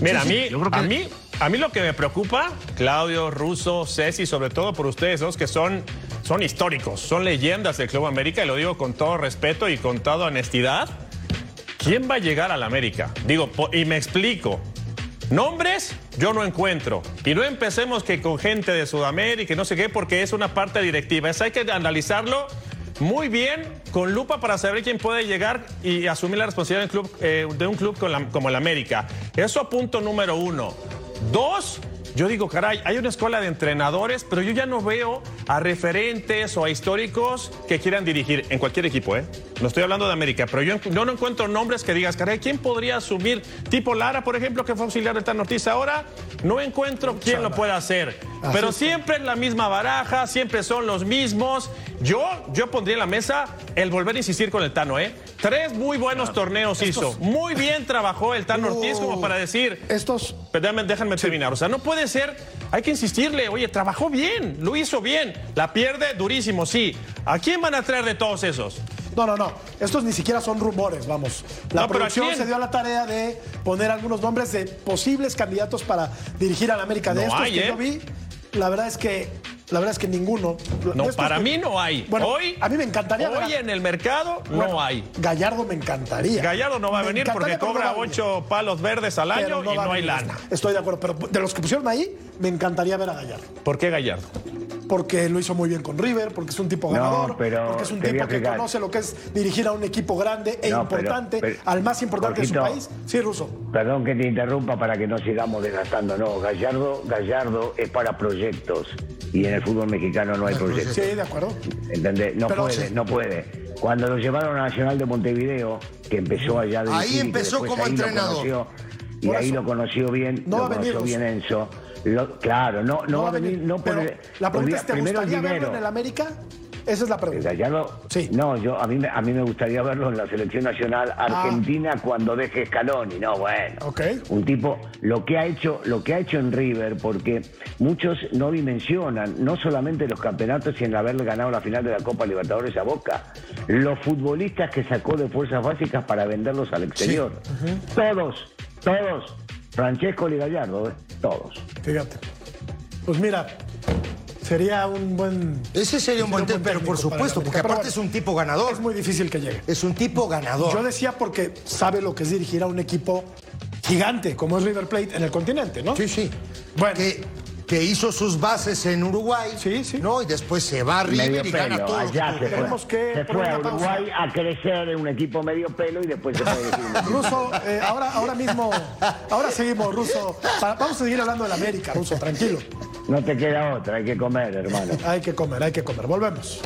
S6: Mira,
S4: Sí,
S6: a mí,
S4: yo creo que-
S6: a mí, a mí lo que me preocupa, Claudio, Russo, Ceci, sobre todo por ustedes dos que son, son históricos, son leyendas del Club América, y lo digo con todo respeto y con toda honestidad. ¿Quién va a llegar al América? Digo, y me explico. Nombres yo no encuentro. Y no empecemos que con gente de Sudamérica y no sé qué, porque es una parte directiva. Eso hay que analizarlo muy bien, con lupa, para saber quién puede llegar y asumir la responsabilidad de un club, eh, de un club como el América. Eso punto número uno. Dos, yo digo, caray, hay una escuela de entrenadores, pero yo ya no veo a referentes o a históricos que quieran dirigir en cualquier equipo, ¿eh? No estoy hablando de América, pero yo, yo no encuentro nombres que digas, caray, ¿quién podría asumir? Tipo Lara, por ejemplo, que fue auxiliar de Tan Ortiz ahora, no encuentro quién lo pueda hacer. Pero siempre es la misma baraja, siempre son los mismos. Yo, yo pondría en la mesa el volver a insistir con el Tano, ¿eh? Tres muy buenos torneos hizo. Muy bien trabajó el Tano Ortiz como para decir,
S1: Estos
S6: pero déjame, déjame terminar. O sea, no puede ser. Hay que insistirle. Oye, trabajó bien, lo hizo bien. La pierde durísimo, sí. ¿A quién van a traer de todos esos?
S1: No, no, no. Estos ni siquiera son rumores, vamos. La
S6: No, pero ¿a
S1: producción se dio a la tarea de poner algunos nombres de posibles candidatos para dirigir a la América. De
S6: No
S1: estos
S6: hay,
S1: que
S6: ¿eh?
S1: yo vi, la verdad es que, la verdad es que ninguno.
S6: No, para
S1: que-
S6: mí no hay.
S1: Bueno,
S6: hoy,
S1: a mí me encantaría ver
S6: Hoy en el mercado
S1: Bueno,
S6: no hay.
S1: Gallardo me encantaría.
S6: Gallardo no va a
S1: Me
S6: venir porque cobra
S1: no
S6: ocho palos verdes al
S1: Pero
S6: año y
S1: va a
S6: no hay lana.
S1: Estoy de acuerdo, pero de los que pusieron ahí, me encantaría ver a Gallardo.
S6: ¿Por qué Gallardo?
S1: Porque lo hizo muy bien con River, porque es un tipo
S5: No,
S1: ganador,
S5: pero
S1: porque es un tipo que conoce lo que es dirigir a un equipo grande e
S5: No, pero-
S1: importante,
S5: pero-
S1: al más importante de su país. Sí, Ruso.
S5: Perdón que te interrumpa para que no sigamos desgastando. No, Gallardo, Gallardo es para proyectos y en el fútbol mexicano no hay proyectos.
S1: Sí, de acuerdo.
S5: ¿Entendés? No
S1: Pero
S5: puede,
S1: sí.
S5: no puede. Cuando lo llevaron a Nacional de Montevideo, que empezó allá de
S7: Ahí empezó como entrenador.
S5: y
S1: Por
S5: ahí
S1: eso.
S5: lo conoció bien,
S1: No
S5: lo
S1: venir,
S5: conoció bien Enzo. Lo- claro, no, no, va a venir, no por
S1: la pregunta es, ¿te gustaría verlo en el América? Esa es la pregunta.
S5: Gallardo,
S1: Sí.
S5: no, yo a mí, me- a mí me gustaría verlo en la selección nacional argentina cuando deje Scaloni, no, bueno.
S1: Ah. Ok.
S5: Un tipo, lo que ha hecho, lo que ha hecho en River, porque muchos no dimensionan, no solamente los campeonatos y en haberle ganado la final de la Copa Libertadores a Boca, los futbolistas que sacó de fuerzas básicas para venderlos al exterior. Todos, todos. Francesco y Gallardo, ¿eh? todos.
S1: Fíjate. Pues mira, sería un buen.
S7: Ese sería un buen tema, pero por supuesto, porque aparte es un tipo ganador.
S1: Es muy difícil que llegue.
S7: Es un tipo ganador.
S1: Yo decía porque sabe lo que es dirigir a un equipo gigante como es River Plate en el continente, ¿no?
S7: Sí, sí.
S1: Bueno,
S7: Que que hizo sus bases en Uruguay, sí, sí. ¿no? Y después se va a River
S5: Medio
S7: y gana
S5: pelo,
S7: todo.
S5: allá se
S1: Tenemos
S5: fue.
S1: que
S5: se fue a
S1: pausa.
S5: Uruguay a crecer en un equipo medio pelo y después se fue a
S1: Ruso, eh, ahora, ahora mismo, ahora seguimos, Ruso. Vamos a seguir hablando del América, Ruso, tranquilo.
S5: No te queda otra, hay que comer, hermano.
S1: Hay que comer, hay que comer. Volvemos.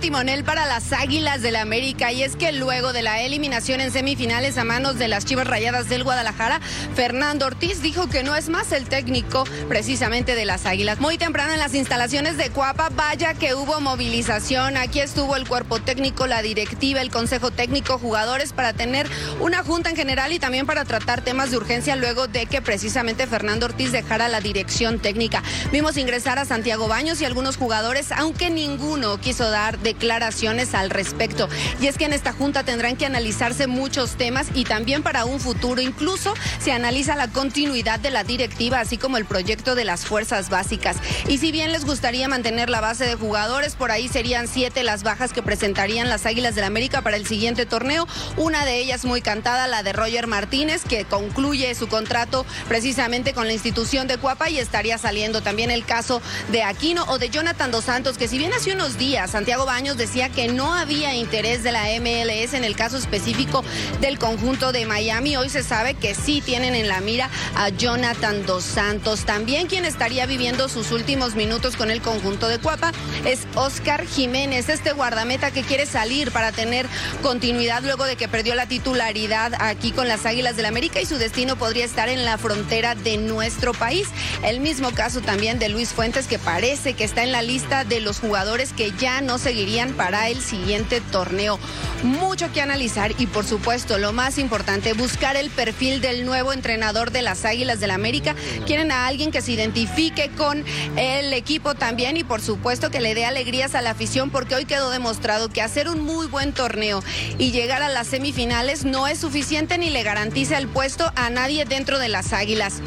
S13: Timonel para las Águilas del América y es que luego de la eliminación en semifinales a manos de las Chivas Rayadas del Guadalajara, Fernando Ortiz dijo que no es más el técnico precisamente de las Águilas. Muy temprano en las instalaciones de Cuapa, vaya que hubo movilización. Aquí estuvo el cuerpo técnico, la directiva, el consejo técnico, jugadores para tener una junta en general y también para tratar temas de urgencia luego de que precisamente Fernando Ortiz dejara la dirección técnica. Vimos ingresar a Santiago Baños y algunos jugadores, aunque ninguno quiso dar declaraciones al respecto. Y es que en esta junta tendrán que analizarse muchos temas y también para un futuro. Incluso se analiza la continuidad de la directiva, así como el proyecto de las fuerzas básicas. Y si bien les gustaría mantener la base de jugadores, por ahí serían siete las bajas que presentarían las Águilas del América para el siguiente torneo. Una de ellas muy cantada, la de Roger Martínez, que concluye su contrato precisamente con la institución de Cuapa y estaría saliendo también el caso de Aquino o de Jonathan Dos Santos, que si bien hace unos días Santiago Baños decía que no había interés de la MLS en el caso específico del conjunto de Miami, hoy se sabe que sí tienen en la mira a Jonathan Dos Santos. También quien estaría viviendo sus últimos minutos con el conjunto de Cuapa es Oscar Jiménez, este guardameta que quiere salir para tener continuidad luego de que perdió la titularidad aquí con las Águilas del América y su destino podría estar en la frontera de nuestro país. El mismo caso también de Luis Fuentes que parece que está en la lista de los jugadores que ya no seguirían para el siguiente torneo. Mucho que analizar y por supuesto lo más importante, buscar el perfil del nuevo entrenador de las Águilas del América. Quieren a alguien que se identifique con el equipo también y por supuesto que le dé alegrías a la afición porque hoy quedó demostrado que hacer un muy buen torneo y llegar a las semifinales no es suficiente ni le garantiza el puesto a nadie dentro de las Águilas.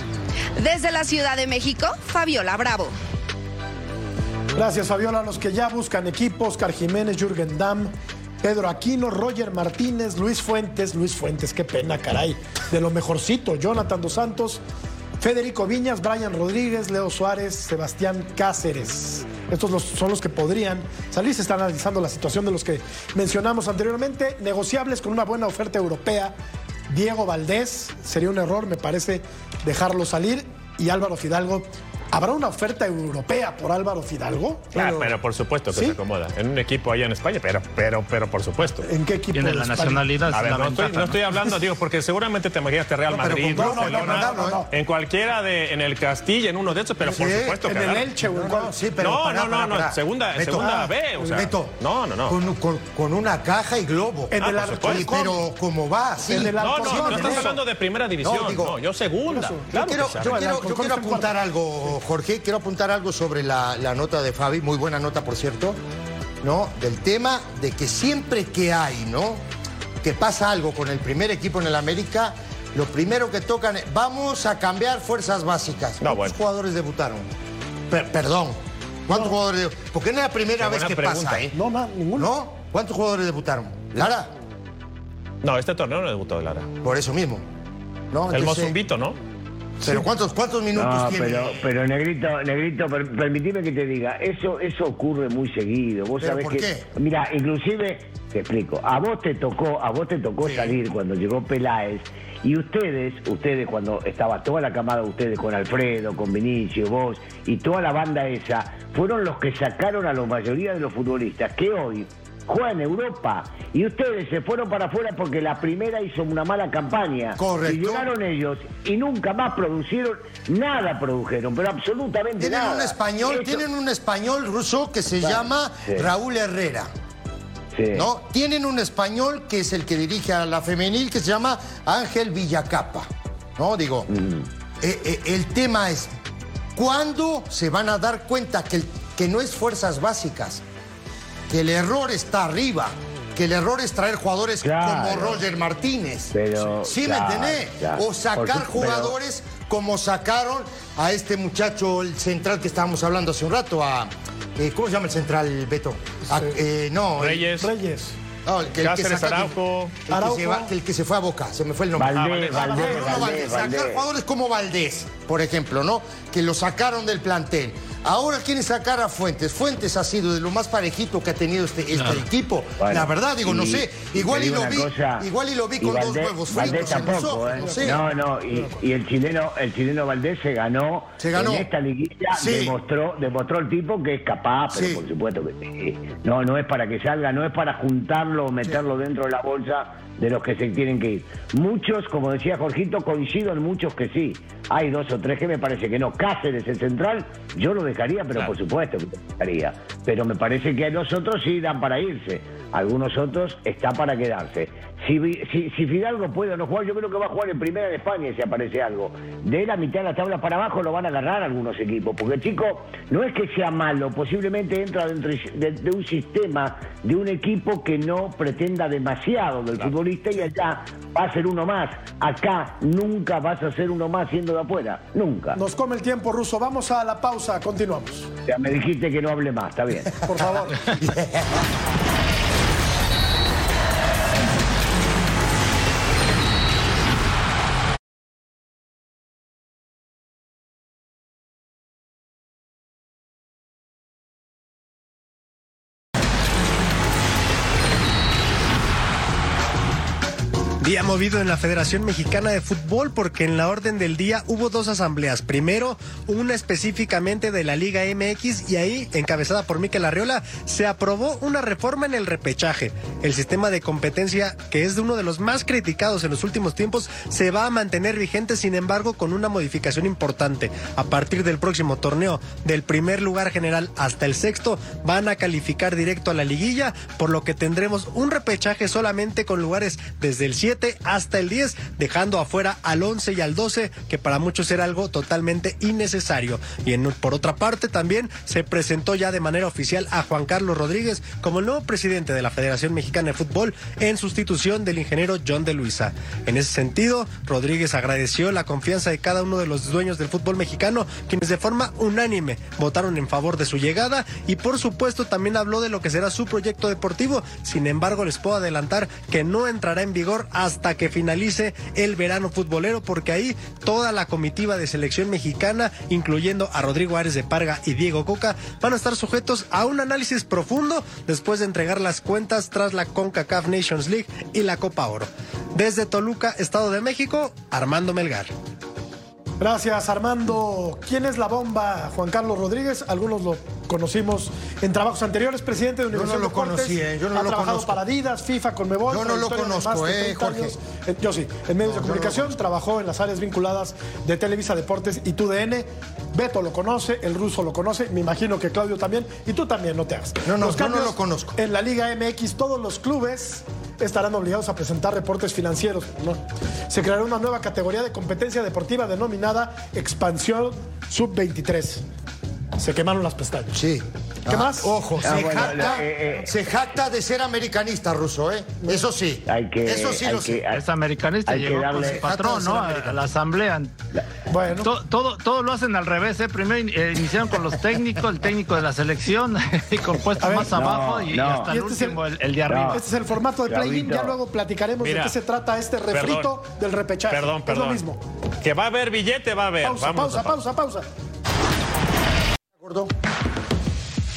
S13: Desde la Ciudad de México, Fabiola Bravo.
S1: Gracias, Fabiola. Los que ya buscan equipo, Oscar Jiménez, Jürgen Damm, Pedro Aquino, Roger Martínez, Luis Fuentes. Luis Fuentes, qué pena, caray. De lo mejorcito. Jonathan Dos Santos, Federico Viñas, Brian Rodríguez, Leo Suárez, Sebastián Cáceres. Estos son los que podrían salir. Se está analizando la situación de los que mencionamos anteriormente. Negociables con una buena oferta europea. Diego Valdés, sería un error, me parece, dejarlo salir. Y Álvaro Fidalgo. ¿Habrá una oferta europea por Álvaro Fidalgo?
S6: Claro, pero por supuesto que
S1: ¿Sí?
S6: se acomoda. En un equipo allá en España, pero, pero, pero por supuesto.
S1: ¿En qué equipo?
S4: Tiene la
S1: España?
S4: nacionalidad.
S6: A ver, no estoy, no estoy hablando, digo, porque seguramente te imaginaste Real
S7: No,
S6: Madrid,
S7: con- no, no,
S6: Barcelona,
S7: no, no, no.
S6: en cualquiera de, en el Castilla, en uno de esos, pero por supuesto
S1: en
S6: que
S1: el
S6: claro.
S1: Elche en
S7: No, no, sí, pero
S6: No,
S7: pará,
S6: no, segunda- segunda B, o sea,
S7: Beto,
S6: no, no, no.
S7: Con, con- con una caja y globo.
S1: En
S6: Ah,
S1: el
S6: por
S1: Alcorcón.
S6: supuesto.
S7: pero como va, sí.
S1: En el
S6: No, no, no
S1: en
S6: estás hablando de primera división.
S7: No,
S6: yo segunda.
S7: Yo quiero,
S1: el en
S7: apuntar algo, Jorge. Quiero apuntar algo sobre la, la nota de Fabi. Muy buena nota, por cierto. ¿No? Del tema de que siempre que hay, ¿no? Que pasa algo con el primer equipo en el América, lo primero que tocan es, vamos a cambiar fuerzas básicas.
S6: No,
S7: ¿Cuántos
S6: bueno.
S7: jugadores debutaron? Per- perdón. ¿Cuántos jugadores debutaron? Porque no es la primera vez que
S6: pregunta.
S7: pasa, ¿eh?
S1: No, no, ninguno.
S7: ¿No? ¿Cuántos jugadores debutaron? Lara,
S6: No, este torneo no debutó Lara.
S7: por eso mismo. ¿No?
S6: El
S7: Entonces,
S6: Mozumbito, ¿no?
S7: Pero ¿cuántos, cuántos minutos
S5: No,
S7: tiene?
S5: pero, pero Negrito, Negrito, per- permitime que te diga, eso, eso ocurre muy seguido. Vos
S7: ¿Pero
S5: sabés
S7: por
S5: que.
S7: qué?
S5: Mira, inclusive, te explico, a vos te tocó, a vos te tocó salir cuando llegó Peláez, y ustedes, ustedes cuando estaba toda la camada de ustedes con Alfredo, con Vinicio, vos y toda la banda esa, fueron los que sacaron a la mayoría de los futbolistas que hoy juegan en Europa y ustedes se fueron para afuera porque la primera hizo una mala campaña.
S7: Correcto.
S5: Y llegaron ellos y nunca más producieron, nada produjeron, pero absolutamente
S7: Tienen
S5: nada.
S7: un español, tienen un español ruso que se llama
S5: sí.
S7: Raúl Herrera.
S5: Sí.
S7: ¿No? Tienen un español que es el que dirige a la femenil que se llama Ángel Villacapa. ¿No? Digo, eh, eh, el tema es ¿cuándo se van a dar cuenta que, el- que no es fuerzas básicas? Que el error está arriba. que el error es traer jugadores
S5: Claro.
S7: como Roger Martínez.
S5: Pero,
S7: ¿Sí
S5: claro,
S7: me entendés?
S5: claro.
S7: O sacar
S5: pero-
S7: jugadores como sacaron a este muchacho, el central que estábamos hablando hace un rato, a... eh, ¿Cómo se llama el central, Beto? A- eh, no, el-
S6: Reyes.
S1: Reyes.
S7: no, el que, el que saca-
S6: Araujo.
S7: el que
S1: Araujo.
S7: se va- el que se fue a Boca, se me fue el nombre.
S5: Valdés,
S7: Ah,
S5: Valdés,
S7: Bruno
S5: Valdés,
S7: Valdés. Sacar jugadores como Valdés, por ejemplo, ¿no? Que lo sacaron del plantel. Ahora quieren sacar a Fuentes. Fuentes ha sido de lo más parejito que ha tenido este, este equipo.
S5: Bueno,
S7: La verdad, digo, no sé. Igual y lo vi,
S5: cosa,
S7: igual y lo vi con dos
S5: Valdés-
S7: huevos
S5: Valdés
S7: fritos en los
S5: tampoco,
S7: ojos,
S5: ¿eh?
S7: no sé.
S5: No, no, y, y el chileno, el chileno Valdés se ganó,
S7: Se ganó.
S5: en esta liguilla,
S7: Sí.
S5: demostró, demostró el tipo que es capaz, pero
S7: Sí.
S5: por supuesto que sí. no, no es para que salga, no es para juntarlo o meterlo dentro de la bolsa de los que se tienen que ir. Muchos, como decía Jorgito, coincido en muchos que sí. Hay dos o tres que me parece que no. Cáceres, el central, yo lo dejaría, pero por supuesto que lo dejaría. Pero me parece que los otros sí dan para irse. Algunos otros está para quedarse. Si, si, si Fidalgo puede o no jugar, yo creo que va a jugar en primera de España si aparece algo. De la mitad de la tabla para abajo lo van a agarrar algunos equipos. Porque el chico no es que sea malo, posiblemente entra dentro de, de un sistema, de un equipo que no pretenda demasiado del futbolista y allá va a ser uno más. Acá nunca vas a ser uno más siendo de afuera. Nunca.
S1: Nos come el tiempo, Ruso. Vamos a la pausa. Continuamos.
S5: Ya me dijiste que no hable más, está bien.
S1: Por favor.
S14: movido en la Federación Mexicana de Fútbol porque en la orden del día hubo dos asambleas. Primero, una específicamente de la Liga MX y ahí, encabezada por Miquel Arriola, se aprobó una reforma en el repechaje. El sistema de competencia, que es de uno de los más criticados en los últimos tiempos, se va a mantener vigente, sin embargo, con una modificación importante. A partir del próximo torneo, del primer lugar general hasta el sexto, van a calificar directo a la liguilla, por lo que tendremos un repechaje solamente con lugares desde el 7 hasta el 10, dejando afuera al 11 y al 12, que para muchos era algo totalmente innecesario. Y en- por otra parte, también se presentó ya de manera oficial a Juan Carlos Rodríguez como el nuevo presidente de la Federación Mexicana de Fútbol en sustitución del ingeniero John de Luisa. En ese sentido, Rodríguez agradeció la confianza de cada uno de los dueños del fútbol mexicano, quienes de forma unánime votaron en favor de su llegada y por supuesto también habló de lo que será su proyecto deportivo. Sin embargo, les puedo adelantar que no entrará en vigor hasta que finalice el verano futbolero, porque ahí toda la comitiva de selección mexicana, incluyendo a Rodrigo Árez de Parga y Diego Coca, van a estar sujetos a un análisis profundo después de entregar las cuentas tras la CONCACAF Nations League y la Copa Oro. Desde Toluca, Estado de México, Armando Melgar.
S1: Gracias, Armando. ¿Quién es la bomba? Juan Carlos Rodríguez. Algunos lo conocimos en trabajos anteriores, presidente de
S7: Yo no
S1: Universidad
S7: lo conocí, eh, yo no
S1: ha
S7: lo
S1: trabajado
S7: conozco.
S1: para Adidas, FIFA, Conmebol.
S7: Yo no lo conozco, eh,
S1: 30
S7: Jorge.
S1: años. Eh, Yo sí, en medios de comunicación, trabajó en las áreas vinculadas de Televisa Deportes y TUDN. Beto lo conoce, el ruso lo conoce, me imagino que Claudio también, y tú también, no te hagas.
S7: No, no,
S1: Los
S7: yo no lo conozco.
S1: En la Liga MX, todos los clubes estarán obligados a presentar reportes financieros. ¿no? Se creará una nueva categoría de competencia deportiva denominada Expansión Sub-23. Se quemaron las pestañas.
S7: Sí.
S1: ¿Qué
S7: Ah,
S1: más?
S7: Ojo,
S5: Ah,
S7: se,
S5: bueno,
S7: jacta,
S5: eh, eh.
S7: se jacta de ser americanista ruso, ¿eh? Eso sí.
S5: Hay que-
S7: Eso sí
S5: hay
S7: lo
S5: que-
S4: Es americanista,
S5: hay que
S4: llegó con su patrón, ¿no? A la asamblea.
S1: Bueno.
S4: To- Todo, todo, lo hacen al revés, ¿eh? Primero in- eh, iniciaron con los técnicos, el técnico de la selección, y con puestos
S1: ver.
S4: más
S5: No,
S4: abajo y, hasta
S1: Y
S4: el
S1: este es el-
S4: último, el, el de arriba.
S1: Este es el formato de play-in, ya luego platicaremos
S6: Mira.
S1: de qué se trata este refrito
S6: Perdón.
S1: del repechaje.
S6: Perdón,
S1: Es
S6: perdón.
S1: lo mismo.
S6: Que va a haber billete, va a haber.
S1: Pausa,
S6: Vamos
S1: pausa,
S6: a-
S1: pausa, pausa.
S7: Gordo.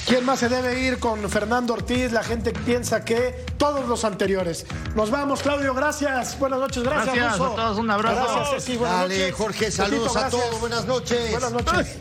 S1: ¿Quién más se debe ir con Fernando Ortiz? La gente piensa que todos los anteriores. Nos vamos, Claudio, gracias. Buenas noches, gracias.
S4: Gracias a todos, un abrazo.
S1: Gracias, Ceci, buenas
S7: Dale,
S1: noches.
S7: Jorge, saludos a todos. Buenas noches.
S1: Buenas noches.